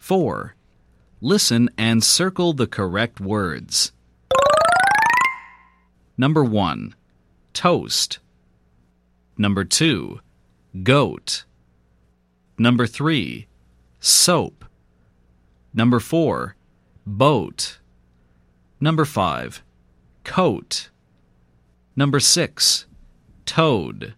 4. Listen and circle the correct words. Number 1. Toast. Number 2. Goat. Number 3. Soap. Number 4. Boat. Number 5. Coat. Number 6. Toad.